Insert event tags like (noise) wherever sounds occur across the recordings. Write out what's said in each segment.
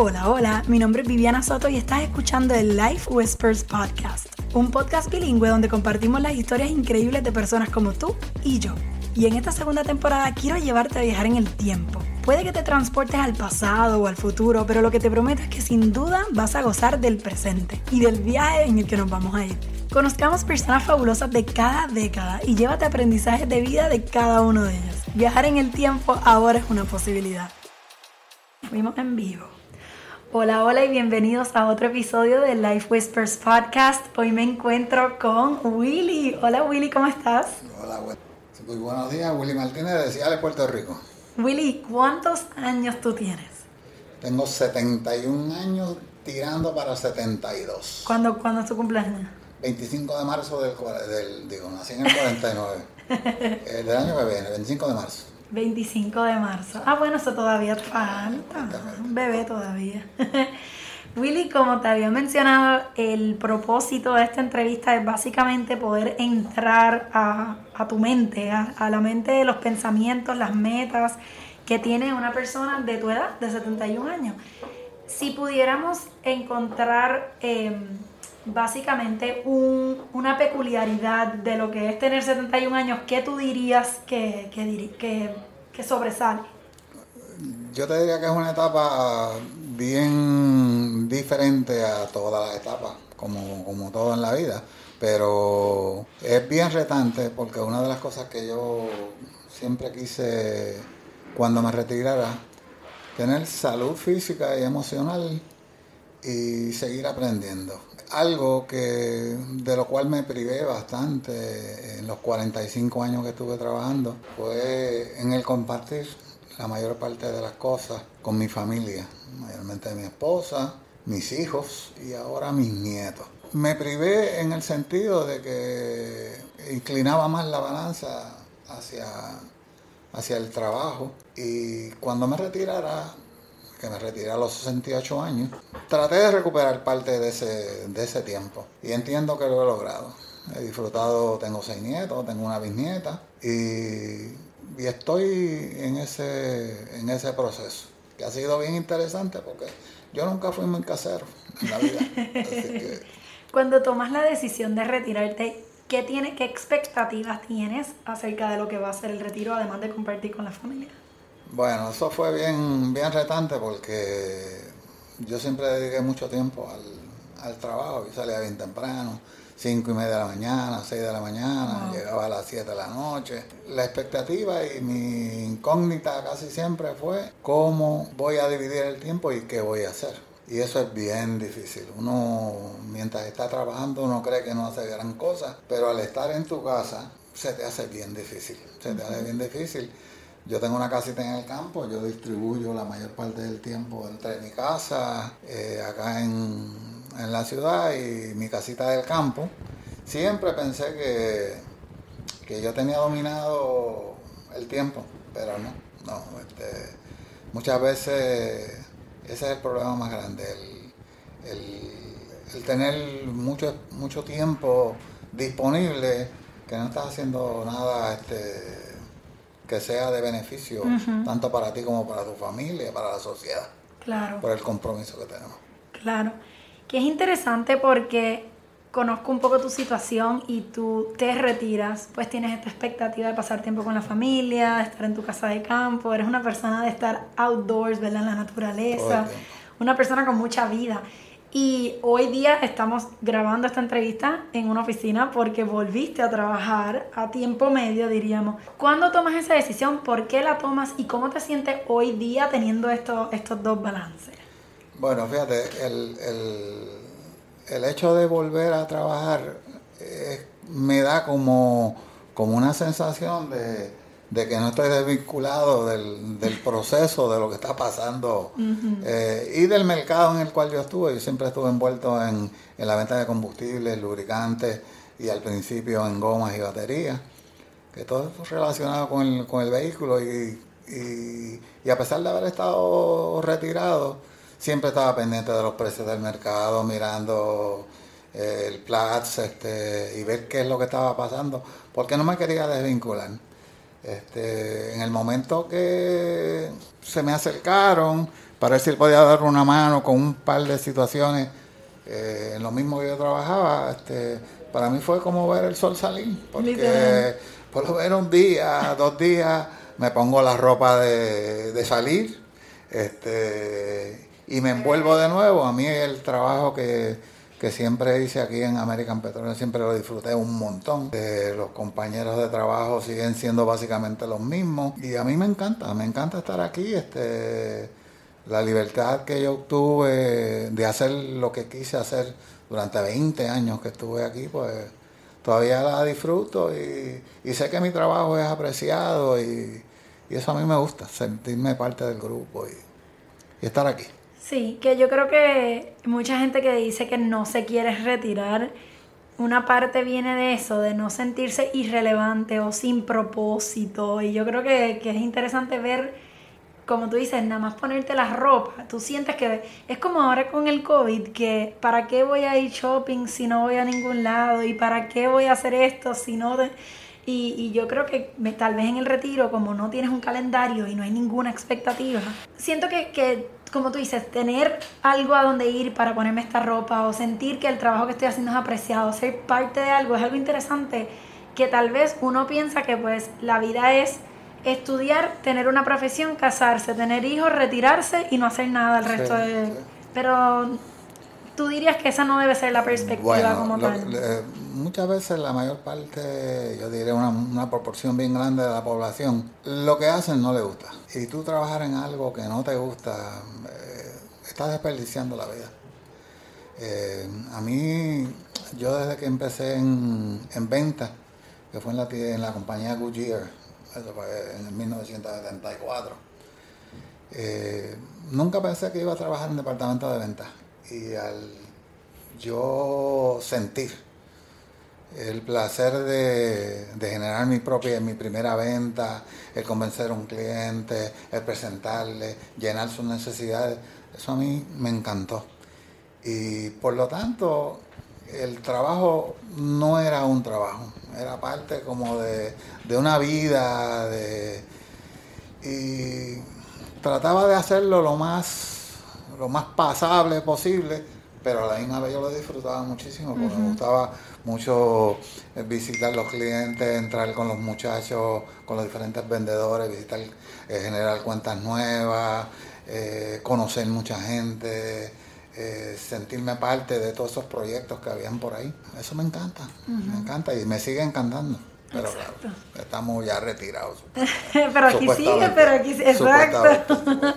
Hola, hola, mi nombre es Viviana Soto y estás escuchando el Life Whispers Podcast, un podcast bilingüe donde compartimos las historias increíbles de personas como tú y yo. Y en esta segunda temporada quiero llevarte a viajar en el tiempo. Puede que te transportes al pasado o al futuro, pero lo que te prometo es que sin duda vas a gozar del presente y del viaje en el que nos vamos a ir. Conozcamos personas fabulosas de cada década y llévate aprendizajes de vida de cada uno de ellos. Viajar en el tiempo ahora es una posibilidad. Fuimos en vivo. Hola, hola y bienvenidos a otro episodio de Life Whispers Podcast. Hoy me encuentro con Willy. Hola Willy, ¿cómo estás? Hola, muy buenos días. Willy Martínez de Ciales, Puerto Rico. Willy, ¿cuántos años tú tienes? Tengo 71 años tirando para 72. ¿Cuándo, ¿cuándo es tu cumpleaños? 25 de marzo del, del digo, nací en el 49. (laughs) el del año que viene, 25 de marzo. 25 de marzo. Ah, bueno, eso todavía falta. Un bebé todavía. (laughs) Willy, como te había mencionado, el propósito de esta entrevista es básicamente poder entrar a, tu mente, a, la mente de los pensamientos, las metas que tiene una persona de tu edad, de 71 años. Si pudiéramos encontrar em, básicamente una peculiaridad de lo que es tener 71 años, ¿qué tú dirías que, que, que, sobresale? Yo te diría que es una etapa bien diferente a todas las etapas, como, como todo en la vida, pero es bien retante porque una de las cosas que yo siempre quise cuando me retirara, tener salud física y emocional y seguir aprendiendo algo que de lo cual me privé bastante en los 45 años que estuve trabajando fue en el compartir la mayor parte de las cosas con mi familia, mayormente mi esposa, mis hijos y ahora mis nietos. Me privé en el sentido de que inclinaba más la balanza hacia, hacia el trabajo y cuando me retirara que me retiré a los 68 años, traté de recuperar parte de ese, de ese tiempo y entiendo que lo he logrado. He disfrutado, tengo seis nietos, tengo una bisnieta y, y estoy en ese, en ese proceso, que ha sido bien interesante porque yo nunca fui muy casero en la vida. (laughs) Cuando tomas la decisión de retirarte, ¿qué, tiene, ¿qué expectativas tienes acerca de lo que va a ser el retiro, además de compartir con la familia? Bueno, eso fue bien, bien retante porque yo siempre dediqué mucho tiempo al, trabajo. Yo salía bien temprano, cinco y media de la mañana, 6 de la mañana, llegaba a las 7 de la noche. La expectativa y mi incógnita casi siempre fue cómo voy a dividir el tiempo y qué voy a hacer. Y eso es bien difícil. Uno, mientras está trabajando, uno cree que no hace gran cosa, pero al estar en tu casa, se te hace bien difícil. Se te hace bien difícil yo tengo una casita en el campo, yo distribuyo la mayor parte del tiempo entre mi casa, eh, acá en, la ciudad y mi casita del campo. Siempre pensé que, que yo tenía dominado el tiempo, pero no, no. Este, muchas veces ese es el problema más grande, el, tener mucho, mucho tiempo disponible que no estás haciendo nada este, que sea de beneficio tanto para ti como para tu familia, para la sociedad. Claro. Por el compromiso que tenemos. Claro. Que es interesante porque conozco un poco tu situación y tú te retiras, pues tienes esta expectativa de pasar tiempo con la familia, de estar en tu casa de campo, eres una persona de estar outdoors, ¿verdad? En la naturaleza, una persona con mucha vida. Y hoy día estamos grabando esta entrevista en una oficina porque volviste a trabajar a tiempo medio, diríamos. ¿Cuándo tomas esa decisión? ¿Por qué la tomas? ¿Y cómo te sientes hoy día teniendo estos, estos dos balances? Bueno, fíjate, el, el, hecho de volver a trabajar eh, me da como, como una sensación de de que no estoy desvinculado del, del proceso, de lo que está pasando eh, y del mercado en el cual yo estuve. Yo siempre estuve envuelto en, en, la venta de combustibles, lubricantes y al principio en gomas y baterías, que todo es relacionado con el, con el vehículo y, y, y, a pesar de haber estado retirado, siempre estaba pendiente de los precios del mercado, mirando eh, el Platz este, y ver qué es lo que estaba pasando, porque no me quería desvincular. Este, en el momento que se me acercaron para ver si podía dar una mano con un par de situaciones eh, en lo mismo que yo trabajaba, este, para mí fue como ver el sol salir, porque por lo menos un día, dos días, me pongo la ropa de, de salir este, y me envuelvo de nuevo. A mí el trabajo que, que siempre hice aquí en American Petroleum, siempre lo disfruté un montón. Eh, los compañeros de trabajo siguen siendo básicamente los mismos y a mí me encanta, me encanta estar aquí. Este, la libertad que yo obtuve de hacer lo que quise hacer durante 20 años que estuve aquí, pues todavía la disfruto y, sé que mi trabajo es apreciado y, eso a mí me gusta, sentirme parte del grupo y estar aquí. Sí, que yo creo que mucha gente que dice que no se quiere retirar, una parte viene de eso, de no sentirse irrelevante o sin propósito. Y yo creo que, es interesante ver, como tú dices, nada más ponerte la ropa. Tú sientes que es como ahora con el COVID, que para qué voy a ir shopping si no voy a ningún lado y para qué voy a hacer esto si no... Y, y, yo creo que tal vez en el retiro, como no tienes un calendario y no hay ninguna expectativa, siento que, que como tú dices, tener algo a donde ir para ponerme esta ropa o sentir que el trabajo que estoy haciendo es apreciado, ser parte de algo, es algo interesante que tal vez uno piensa que pues la vida es estudiar, tener una profesión, casarse, tener hijos, retirarse y no hacer nada el resto de... Pero tú dirías que esa no debe ser la perspectiva como tal. muchas veces la mayor parte, yo diría una, una, proporción bien grande de la población, lo que hacen no le gusta. Y tú trabajar en algo que no te gusta, estás desperdiciando la vida. Eh, a mí, yo desde que empecé en, en venta, que fue en la, en la compañía Goodyear, eso fue en el 1974, eh, nunca pensé que iba a trabajar en departamento de venta. Y al yo sentir el placer de, de, generar mi propia, mi primera venta, el convencer a un cliente, el presentarle, llenar sus necesidades, eso a mí me encantó. Y por lo tanto, el trabajo no era un trabajo, era parte como de, una vida, de, y trataba de hacerlo lo más, lo más pasable posible, pero a la misma vez yo lo disfrutaba muchísimo, porque me gustaba mucho eh, visitar los clientes, entrar con los muchachos, con los diferentes vendedores, visitar, eh, generar cuentas nuevas, eh, conocer mucha gente, eh, sentirme parte de todos esos proyectos que habían por ahí. Eso me encanta, me encanta y me sigue encantando. Pero claro, estamos ya retirados. (laughs) pero aquí sigue, pero aquí sigue. Exacto.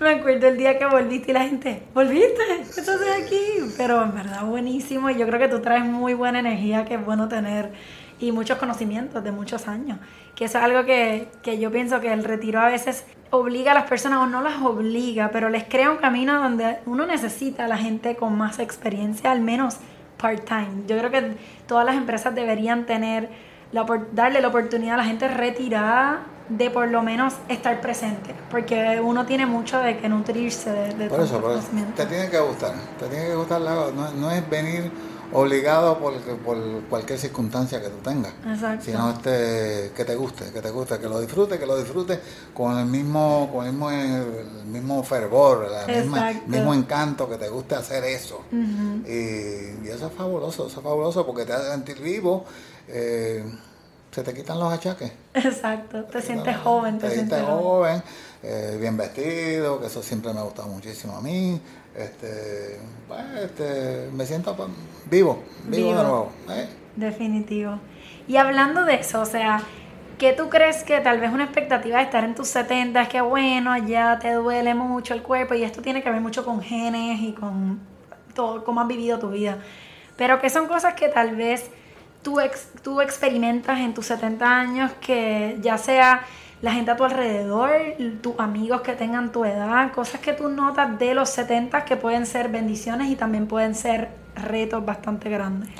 Me acuerdo el día que volviste y la gente, ¿volviste? ¿Qué estás aquí? Pero en verdad buenísimo y yo creo que tú traes muy buena energía que es bueno tener y muchos conocimientos de muchos años. Que es algo que, que yo pienso que el retiro a veces obliga a las personas o no las obliga, pero les crea un camino donde uno necesita a la gente con más experiencia, al menos part-time. Yo creo que todas las empresas deberían tener, la, darle la oportunidad a la gente retirada de por lo menos estar presente, porque uno tiene mucho de que nutrirse de, de por eso, por eso, te tiene que gustar, te tiene que gustar, no, no es venir obligado por, por cualquier circunstancia que tú tengas. Exacto. Sino este, que te guste, que te guste, que lo disfrutes, que lo disfrutes con el mismo, con el mismo, el mismo fervor, el mismo encanto, que te guste hacer eso. y, eso es fabuloso, eso es fabuloso porque te hace sentir vivo. Eh, se te quitan los achaques. Exacto, te, sientes joven. Te, sientes joven, eh, bien vestido, que eso siempre me ha gustado muchísimo a mí. Este, pues, este, me siento pues, vivo, vivo, de nuevo. ¿eh? Definitivo. Y hablando de eso, o sea, ¿qué tú crees que tal vez una expectativa de estar en tus 70 es que, bueno, ya te duele mucho el cuerpo y esto tiene que ver mucho con genes y con todo, cómo has vivido tu vida? Pero que son cosas que tal vez tú, tú experimentas en tus 70 años que ya sea la gente a tu alrededor, tus amigos que tengan tu edad, cosas que tú notas de los 70 que pueden ser bendiciones y también pueden ser retos bastante grandes.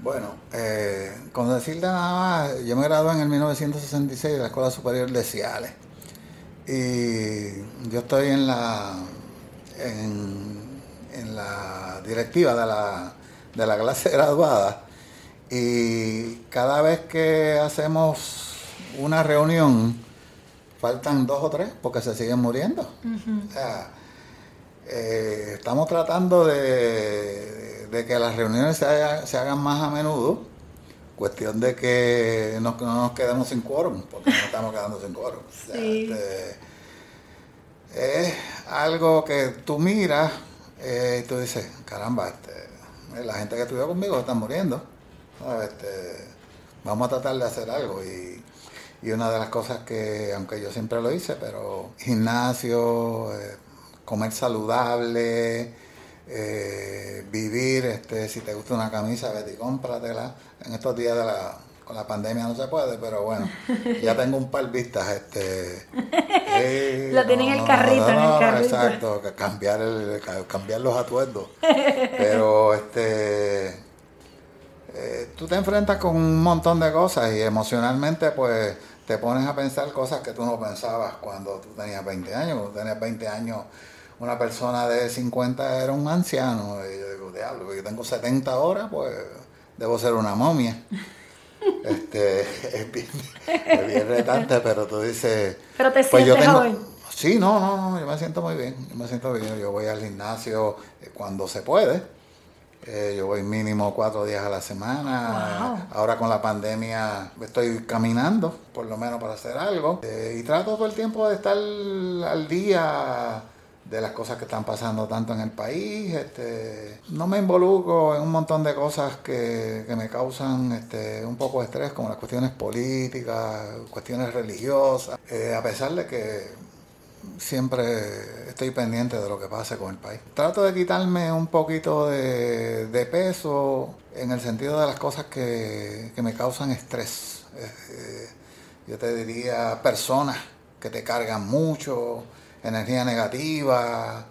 Bueno, eh, con decirte nada más, yo me gradué en el 1966 de la Escuela Superior de Ciales y yo estoy en la en, la directiva de la, de la clase (laughs) graduada y cada vez que hacemos una reunión faltan dos o tres porque se siguen muriendo. O sea, eh, estamos tratando de, de, que las reuniones se, hagan más a menudo. Cuestión de que no, nos quedemos sin quórum, porque no estamos quedando sin quórum. Este, es algo que tú miras eh, y tú dices, caramba, este, la gente que estudió conmigo está muriendo. Este, vamos a tratar de hacer algo. Y, y, una de las cosas que, aunque yo siempre lo hice, pero gimnasio, eh, comer saludable, eh, vivir, este, si te gusta una camisa, vete y cómpratela. En estos días de la, con la pandemia no se puede, pero bueno, (laughs) ya tengo un par vistas, este... (laughs) Lo tienen en el carrito, en el carrito. Exacto, cambiar, el, cambiar los atuendos. (laughs) Pero, este eh, tú te enfrentas con un montón de cosas y emocionalmente pues te pones a pensar cosas que tú no pensabas cuando tú tenías 20 años. Cuando tenías 20 años, una persona de 50 era un anciano. Y yo digo, diablo, yo tengo 70 horas, pues debo ser una momia. (laughs) este, (laughs) es bien, retante, pero tú dices... Pero te pues sientes yo Sí, no, no, no, yo me siento muy bien, yo me siento bien. Yo voy al gimnasio eh, cuando se puede eh, yo voy mínimo cuatro días a la semana. Ahora con la pandemia estoy caminando, por lo menos para hacer algo. Eh, y trato todo el tiempo de estar al día de las cosas que están pasando tanto en el país. Este, no me involucro en un montón de cosas que, me causan este, un poco de estrés, como las cuestiones políticas, cuestiones religiosas, eh, a pesar de que siempre estoy pendiente de lo que pase con el país. Trato de quitarme un poquito de, peso en el sentido de las cosas que, me causan estrés. Eh, yo te diría personas que te cargan mucho, energía negativa,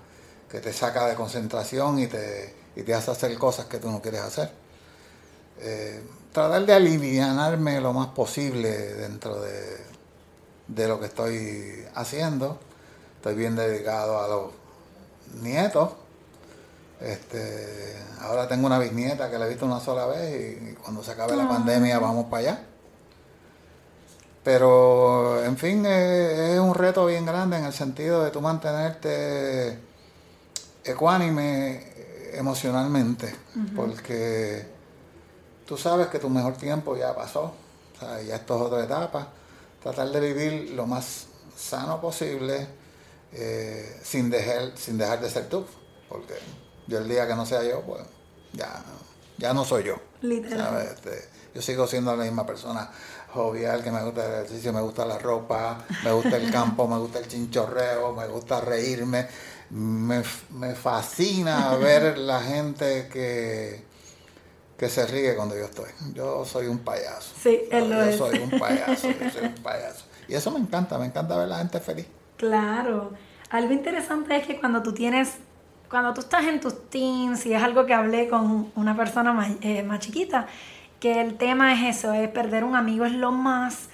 que te saca de concentración y te, te hace hacer cosas que tú no quieres hacer. Eh, tratar de alivianarme lo más posible dentro de, de lo que estoy haciendo estoy bien dedicado a los nietos. Este, ahora tengo una bisnieta que la he visto una sola vez y cuando se acabe la ah. pandemia vamos para allá. Pero, en fin, es, un reto bien grande en el sentido de tú mantenerte ecuánime emocionalmente, porque tú sabes que tu mejor tiempo ya pasó, o sea, ya esto es otra etapa. Tratar de vivir lo más sano posible, eh, sin, dejar, sin dejar de ser tú, porque yo el día que no sea yo, pues ya, ya no soy yo. Este, yo sigo siendo la misma persona jovial, que me gusta el ejercicio, me gusta la ropa, me gusta el campo, me gusta el chinchorreo, me gusta reírme. Me, fascina ver la gente que, que se ríe cuando yo estoy. Yo soy un payaso. Sí, él lo yo soy un payaso, yo soy un payaso. Y eso me encanta, me encanta ver la gente feliz. Claro. Algo interesante es que cuando tú tienes, cuando tú estás en tus teens, y es algo que hablé con una persona más, eh, más chiquita, que el tema es eso, es perder un amigo es lo más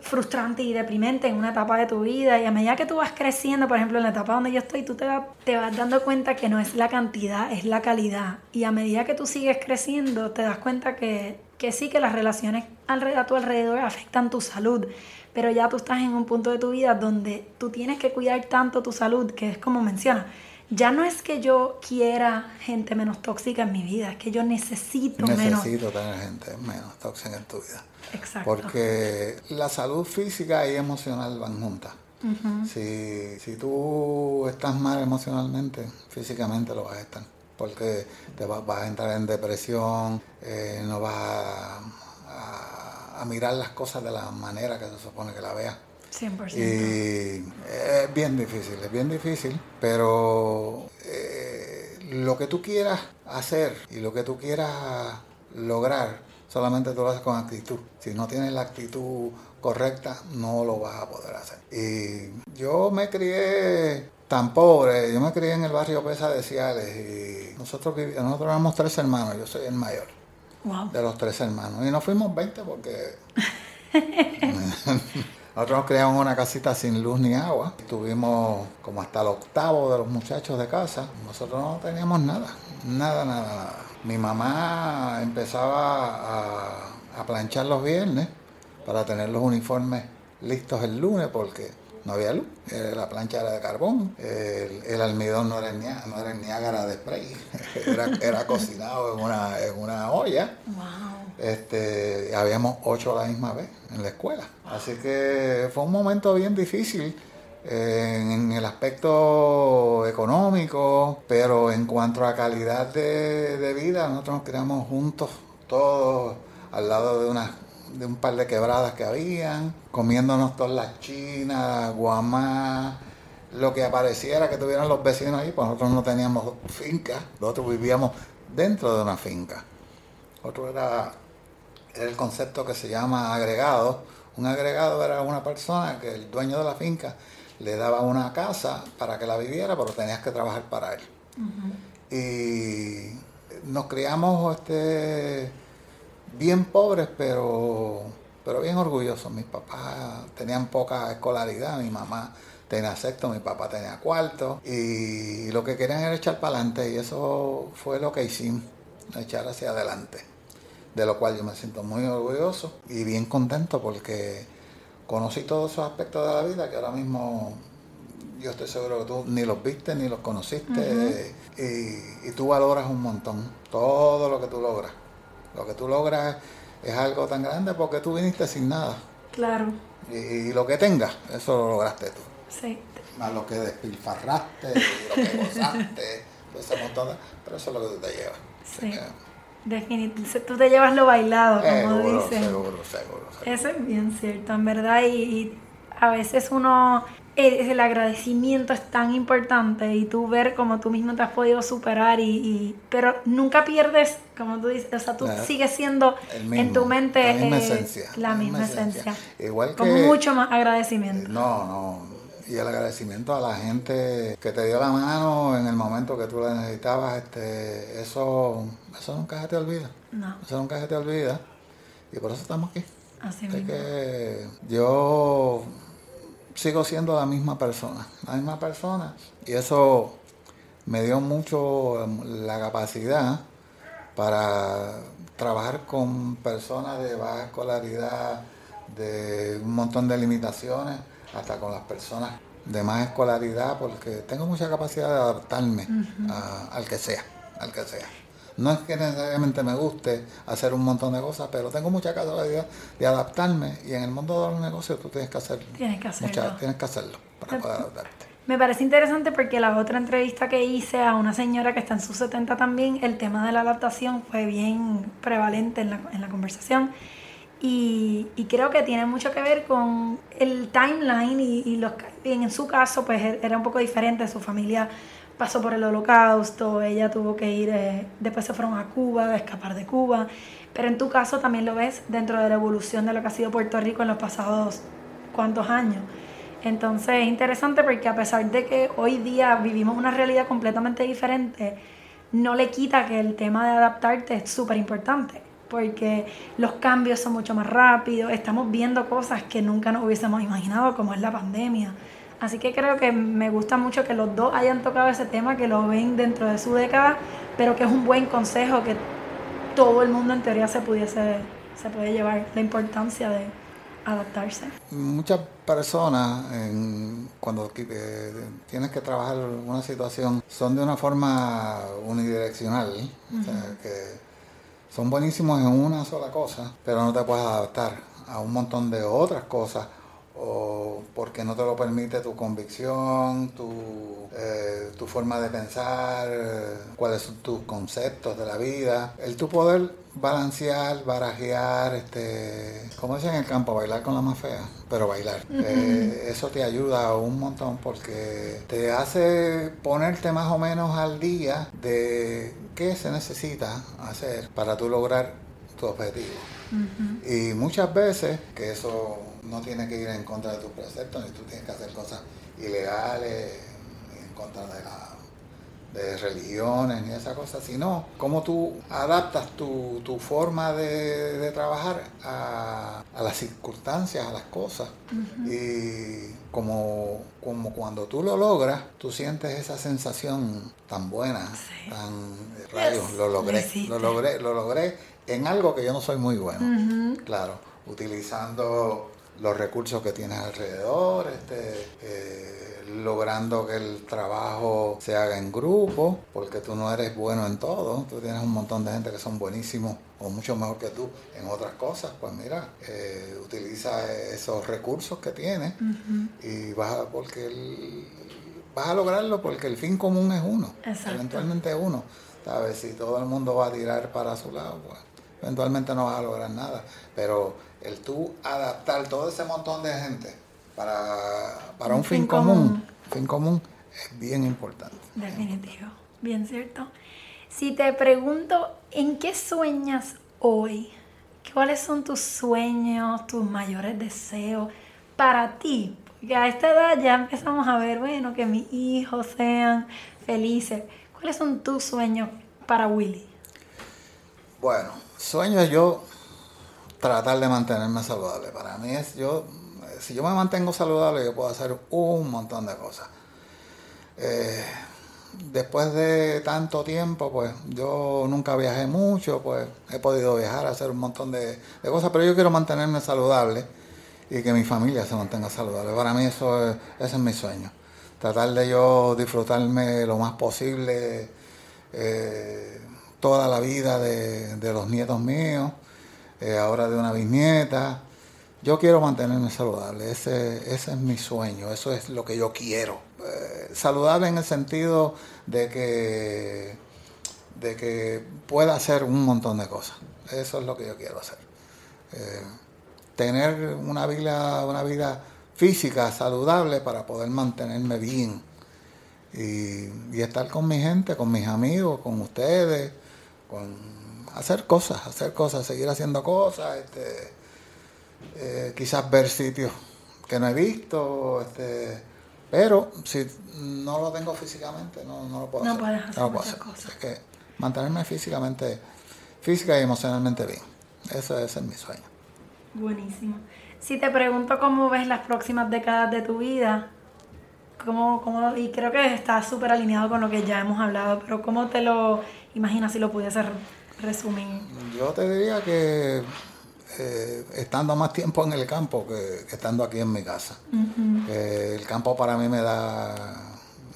frustrante y deprimente en una etapa de tu vida. Y a medida que tú vas creciendo, por ejemplo en la etapa donde yo estoy, tú te, te vas dando cuenta que no es la cantidad, es la calidad. Y a medida que tú sigues creciendo te das cuenta que, que sí que las relaciones a tu alrededor afectan tu salud, pero ya tú estás en un punto de tu vida donde tú tienes que cuidar tanto tu salud, que es como menciona, ya no es que yo quiera gente menos tóxica en mi vida, es que yo necesito, menos. Necesito tener gente menos tóxica en tu vida. Exacto. Porque la salud física y emocional van juntas. si, si, tú estás mal emocionalmente, físicamente lo vas a estar. Porque te vas, a entrar en depresión, eh, no vas a a mirar las cosas de la manera que se supone que la vea. 100%. Y es bien difícil, es bien difícil, pero eh, lo que tú quieras hacer y lo que tú quieras lograr, solamente tú lo haces con actitud. Si no tienes la actitud correcta, no lo vas a poder hacer. Y yo me crié tan pobre, yo me crié en el barrio Pesa de Ciales y nosotros, nosotros éramos tres hermanos, yo soy el mayor de los tres hermanos. Y nos fuimos 20 porque (laughs) nosotros nos criamos en una casita sin luz ni agua. Estuvimos como hasta el octavo de los muchachos de casa. Nosotros no teníamos nada, nada, nada, nada. Mi mamá empezaba a, planchar los viernes para tener los uniformes listos el lunes porque no había luz, eh, la plancha era de carbón, el, almidón no era, ni, no era Niágara de spray, (laughs) era, cocinado en una, en una olla. Este, habíamos ocho a la misma vez en la escuela. Así que fue un momento bien difícil eh, en el aspecto económico, pero en cuanto a calidad de, de vida, nosotros nos criamos juntos, todos al lado de unas de un par de quebradas que habían, comiéndonos todas las chinas, guamá, lo que apareciera que tuvieran los vecinos ahí, pues nosotros no teníamos finca, nosotros vivíamos dentro de una finca. Otro era, era el concepto que se llama agregado. Un agregado era una persona que el dueño de la finca le daba una casa para que la viviera, pero tenías que trabajar para él. Y nos criamos este bien pobres, pero, pero bien orgullosos. Mis papás tenían poca escolaridad, mi mamá tenía sexto, mi papá tenía cuarto, y lo que querían era echar para adelante, y eso fue lo que hicimos, echar hacia adelante, de lo cual yo me siento muy orgulloso y bien contento porque conocí todos esos aspectos de la vida que ahora mismo yo estoy seguro que tú ni los viste ni los conociste y, y, tú valoras un montón todo lo que tú logras. Lo que tú logras es algo tan grande porque tú viniste sin nada. Claro. Y, lo que tengas, eso lo lograste tú. Sí. Más lo que despilfarraste, lo que gozaste, ese montón pero eso es lo que tú te llevas. Sí. Definitivamente, tú te llevas lo bailado, como seguro, dicen. Seguro, seguro, Eso es bien cierto, en verdad, y a veces uno el, agradecimiento es tan importante y tú ver cómo tú mismo te has podido superar y, pero nunca pierdes como tú dices o sea tú sigues siendo en tu mente la misma eh, esencia la, misma, esencia. igual con mucho más agradecimiento. No no. Y el agradecimiento a la gente que te dio la mano en el momento que tú la necesitabas este eso eso nunca se te olvida. No. Eso nunca se te olvida. Y por eso estamos aquí. Así mismo. que yo sigo siendo la misma persona, la misma persona. Y eso me dio mucho em, la capacidad para trabajar con personas de baja escolaridad, de un montón de limitaciones, hasta con las personas de más escolaridad, porque tengo mucha capacidad de adaptarme al que sea, al que sea. No es que necesariamente me guste hacer un montón de cosas, pero tengo mucha capacidad de adaptarme y en el mundo de los negocios tú tienes que hacerlo. Tienes que hacerlo. tienes que hacerlo para poder adaptarte. Me parece interesante porque la otra entrevista que hice a una señora que está en sus 70 también, el tema de la adaptación fue bien prevalente en la, en la conversación. Y, y, creo que tiene mucho que ver con el timeline y, y, los, y en su caso pues era un poco diferente, su familia pasó por el holocausto, ella tuvo que ir, eh, después se fueron a Cuba, a escapar de Cuba, pero en tu caso también lo ves dentro de la evolución de lo que ha sido Puerto Rico en los pasados cuantos años. Entonces es interesante porque a pesar de que hoy día vivimos una realidad completamente diferente, no le quita que el tema de adaptarte es súper importante, porque los cambios son mucho más rápidos, estamos viendo cosas que nunca nos hubiésemos imaginado, como es la pandemia Así que creo que me gusta mucho que los dos hayan tocado ese tema, que lo ven dentro de su década, pero que es un buen consejo que todo el mundo en teoría se pudiese, se puede llevar la importancia de adaptarse. Muchas personas cuando eh, tienes que trabajar una situación son de una forma unidireccional, o sea, que son buenísimos en una sola cosa, pero no te puedes adaptar a un montón de otras cosas o porque no te lo permite tu convicción, tu, eh, tu forma de pensar, eh, cuáles son tus conceptos de la vida. El tu poder balancear, barajear, este, como dicen en el campo, bailar con la más fea, pero bailar. Eh, eso te ayuda un montón porque te hace ponerte más o menos al día de qué se necesita hacer para tú lograr tu objetivo. Y muchas veces, que eso no tiene que ir en contra de tus preceptos, ni tú tienes que hacer cosas ilegales, en contra de, la, de religiones, ni esa cosa, sino cómo tú adaptas tu, forma de, trabajar a, las circunstancias, a las cosas. Y como, como cuando tú lo logras, tú sientes esa sensación tan buena, tan rayos, lo logré, lo logré, lo logré en algo que yo no soy muy bueno, claro. utilizando los recursos que tienes alrededor, este, eh, logrando que el trabajo se haga en grupo, porque tú no eres bueno en todo, tú tienes un montón de gente que son buenísimos o mucho mejor que tú en otras cosas, pues mira, eh, utiliza esos recursos que tienes y vas a, porque vas a lograrlo porque el fin común es uno, eventualmente es uno, ¿sabes? Si todo el mundo va a tirar para su lado, pues eventualmente no vas a lograr nada, pero el tú adaptar todo ese montón de gente para, un, fin, común, fin común es bien importante. Definitivo, bien cierto. Si te pregunto, ¿en qué sueñas hoy? ¿Cuáles son tus sueños, tus mayores deseos para ti? Porque a esta edad ya empezamos a ver, bueno, que mis hijos sean felices. ¿Cuáles son tus sueños para Willy? Bueno, sueños yo tratar de mantenerme saludable. Para mí es yo, si yo me mantengo saludable, yo puedo hacer un montón de cosas. Eh, después de tanto tiempo, pues yo nunca viajé mucho, pues he podido viajar, hacer un montón de, cosas, pero yo quiero mantenerme saludable y que mi familia se mantenga saludable. Para mí eso es, ese es mi sueño. Tratar de yo disfrutarme lo más posible eh, toda la vida de los nietos míos eh, ahora de una bisnieta. Yo quiero mantenerme saludable, ese, ese es mi sueño, eso es lo que yo quiero. Eh, saludable en el sentido de que, de que pueda hacer un montón de cosas. Eso es lo que yo quiero hacer. Eh, tener una vida, una vida física saludable para poder mantenerme bien y, y estar con mi gente, con mis amigos, con ustedes, con hacer cosas, hacer cosas, seguir haciendo cosas, este, eh, quizás ver sitios que no he visto, este, pero si no lo tengo físicamente, no, no lo puedo no hacer. Puedes hacer no puedo hacer. Cosas. Es que mantenerme físicamente, física y emocionalmente bien. Ese, ese es mi sueño. Buenísimo. Si te pregunto cómo ves las próximas décadas de tu vida, ¿cómo, cómo, y creo que está súper alineado con lo que ya hemos hablado, pero ¿cómo te lo imaginas si lo pudiese resumir? Yo te diría que eh, estando más tiempo en el campo que, estando aquí en mi casa. Eh, el campo para mí me da,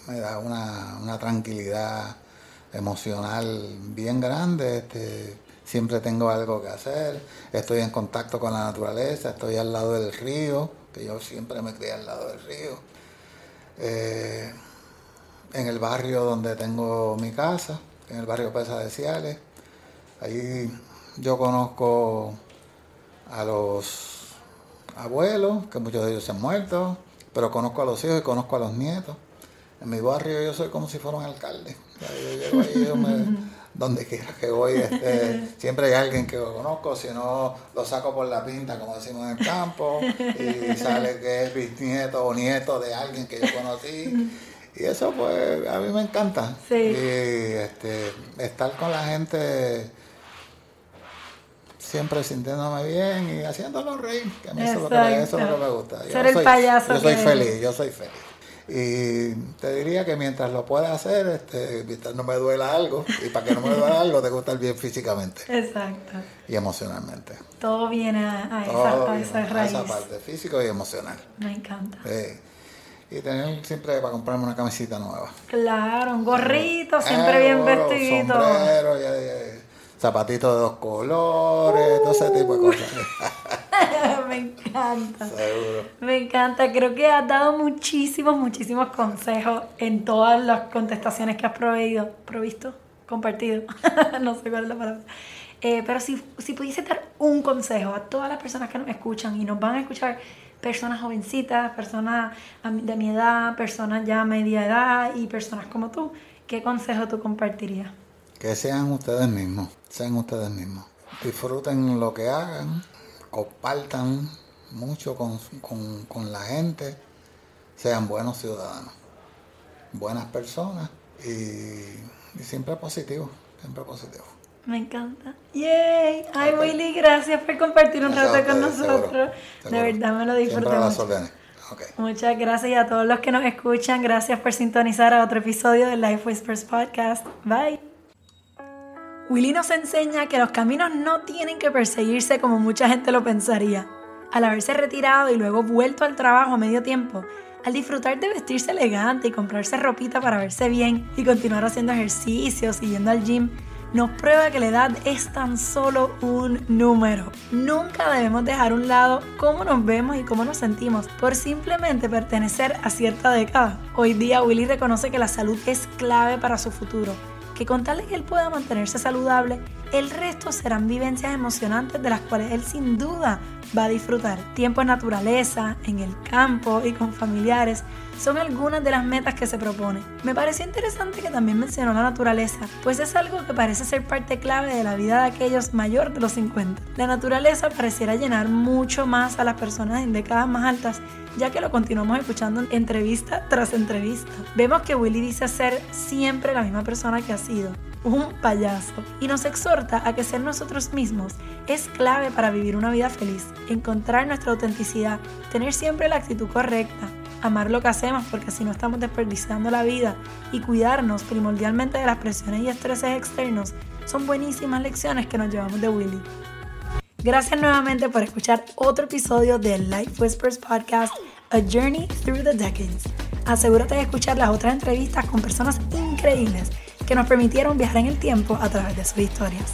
me da una, tranquilidad emocional bien grande. Este, siempre tengo algo que hacer, estoy en contacto con la naturaleza, estoy al lado del río, que yo siempre me crié al lado del río. Eh, en el barrio donde tengo mi casa, en el barrio Pesa de Ciales. Ahí yo conozco a los abuelos, que muchos de ellos se han muerto, pero conozco a los hijos y conozco a los nietos. En mi barrio yo soy como si fuera un alcalde. Yo llego ahí, (laughs) donde quiera que voy, este, siempre hay alguien que lo conozco, si no lo saco por la pinta, como decimos en el campo, y (laughs) sale que es bisnieto o nieto de alguien que yo conocí. Y eso pues a mí me encanta. Y este, estar con la gente siempre sintiéndome bien y haciéndolo reír, que a mí eso es, lo que, me gusta. Ser el payaso. Yo soy feliz, yo soy feliz. Y te diría que mientras lo puedas hacer, este, mientras no me duela algo, y para que no me duela algo, te gusta el bien físicamente. Exacto. Y emocionalmente. Todo viene a, esa, a esa raíz. A esa parte, físico y emocional. Me encanta. Y tener siempre para comprarme una camisita nueva. Claro, un gorrito, siempre bien vestido. Sombrero, ya, ya, zapatitos de dos colores, todo ese tipo de cosas. (laughs) Me encanta. Me encanta. Creo que has dado muchísimos, muchísimos consejos en todas las contestaciones que has proveído, provisto, compartido. (laughs) no sé cuál es la palabra. Eh, pero si, si pudiese dar un consejo a todas las personas que nos escuchan y nos van a escuchar personas jovencitas, personas de mi edad, personas ya media edad y personas como tú, ¿qué consejo tú compartirías? Que sean ustedes mismos, sean ustedes mismos. Disfruten lo que hagan, compartan mucho con, la gente, sean buenos ciudadanos, buenas personas y, siempre positivo, siempre positivo. Me encanta. ¡Yay! Ay, Willy, gracias por compartir un rato con nosotros. De verdad me lo disfruté. Muchas gracias a todos los que nos escuchan. Gracias por sintonizar a otro episodio del Life Whispers Podcast. Bye. Willy nos enseña que los caminos no tienen que perseguirse como mucha gente lo pensaría. Al haberse retirado y luego vuelto al trabajo a medio tiempo, al disfrutar de vestirse elegante y comprarse ropita para verse bien y continuar haciendo ejercicios y yendo al gym, nos prueba que la edad es tan solo un número. Nunca debemos dejar a un lado cómo nos vemos y cómo nos sentimos por simplemente pertenecer a cierta década. Hoy día Willy reconoce que la salud es clave para su futuro, que con tal de que él pueda mantenerse saludable, el resto serán vivencias emocionantes de las cuales él sin duda va a disfrutar. Tiempo en naturaleza, en el campo y con familiares son algunas de las metas que se propone. Me pareció interesante que también mencionó la naturaleza, pues es algo que parece ser parte clave de la vida de aquellos mayor de los 50. La naturaleza pareciera llenar mucho más a las personas en décadas más altas, ya que lo continuamos escuchando en entrevista tras entrevista. Vemos que Willy dice ser siempre la misma persona que ha sido, un payaso, y nos exhorta a que ser nosotros mismos es clave para vivir una vida feliz, encontrar nuestra autenticidad, tener siempre la actitud correcta, amar lo que hacemos porque así no estamos desperdiciando la vida y cuidarnos primordialmente de las presiones y estreses externos son buenísimas lecciones que nos llevamos de Willy. Gracias nuevamente por escuchar otro episodio del Life Whispers Podcast, A Journey Through the Decades. Asegúrate de escuchar las otras entrevistas con personas increíbles que nos permitieron viajar en el tiempo a través de sus historias.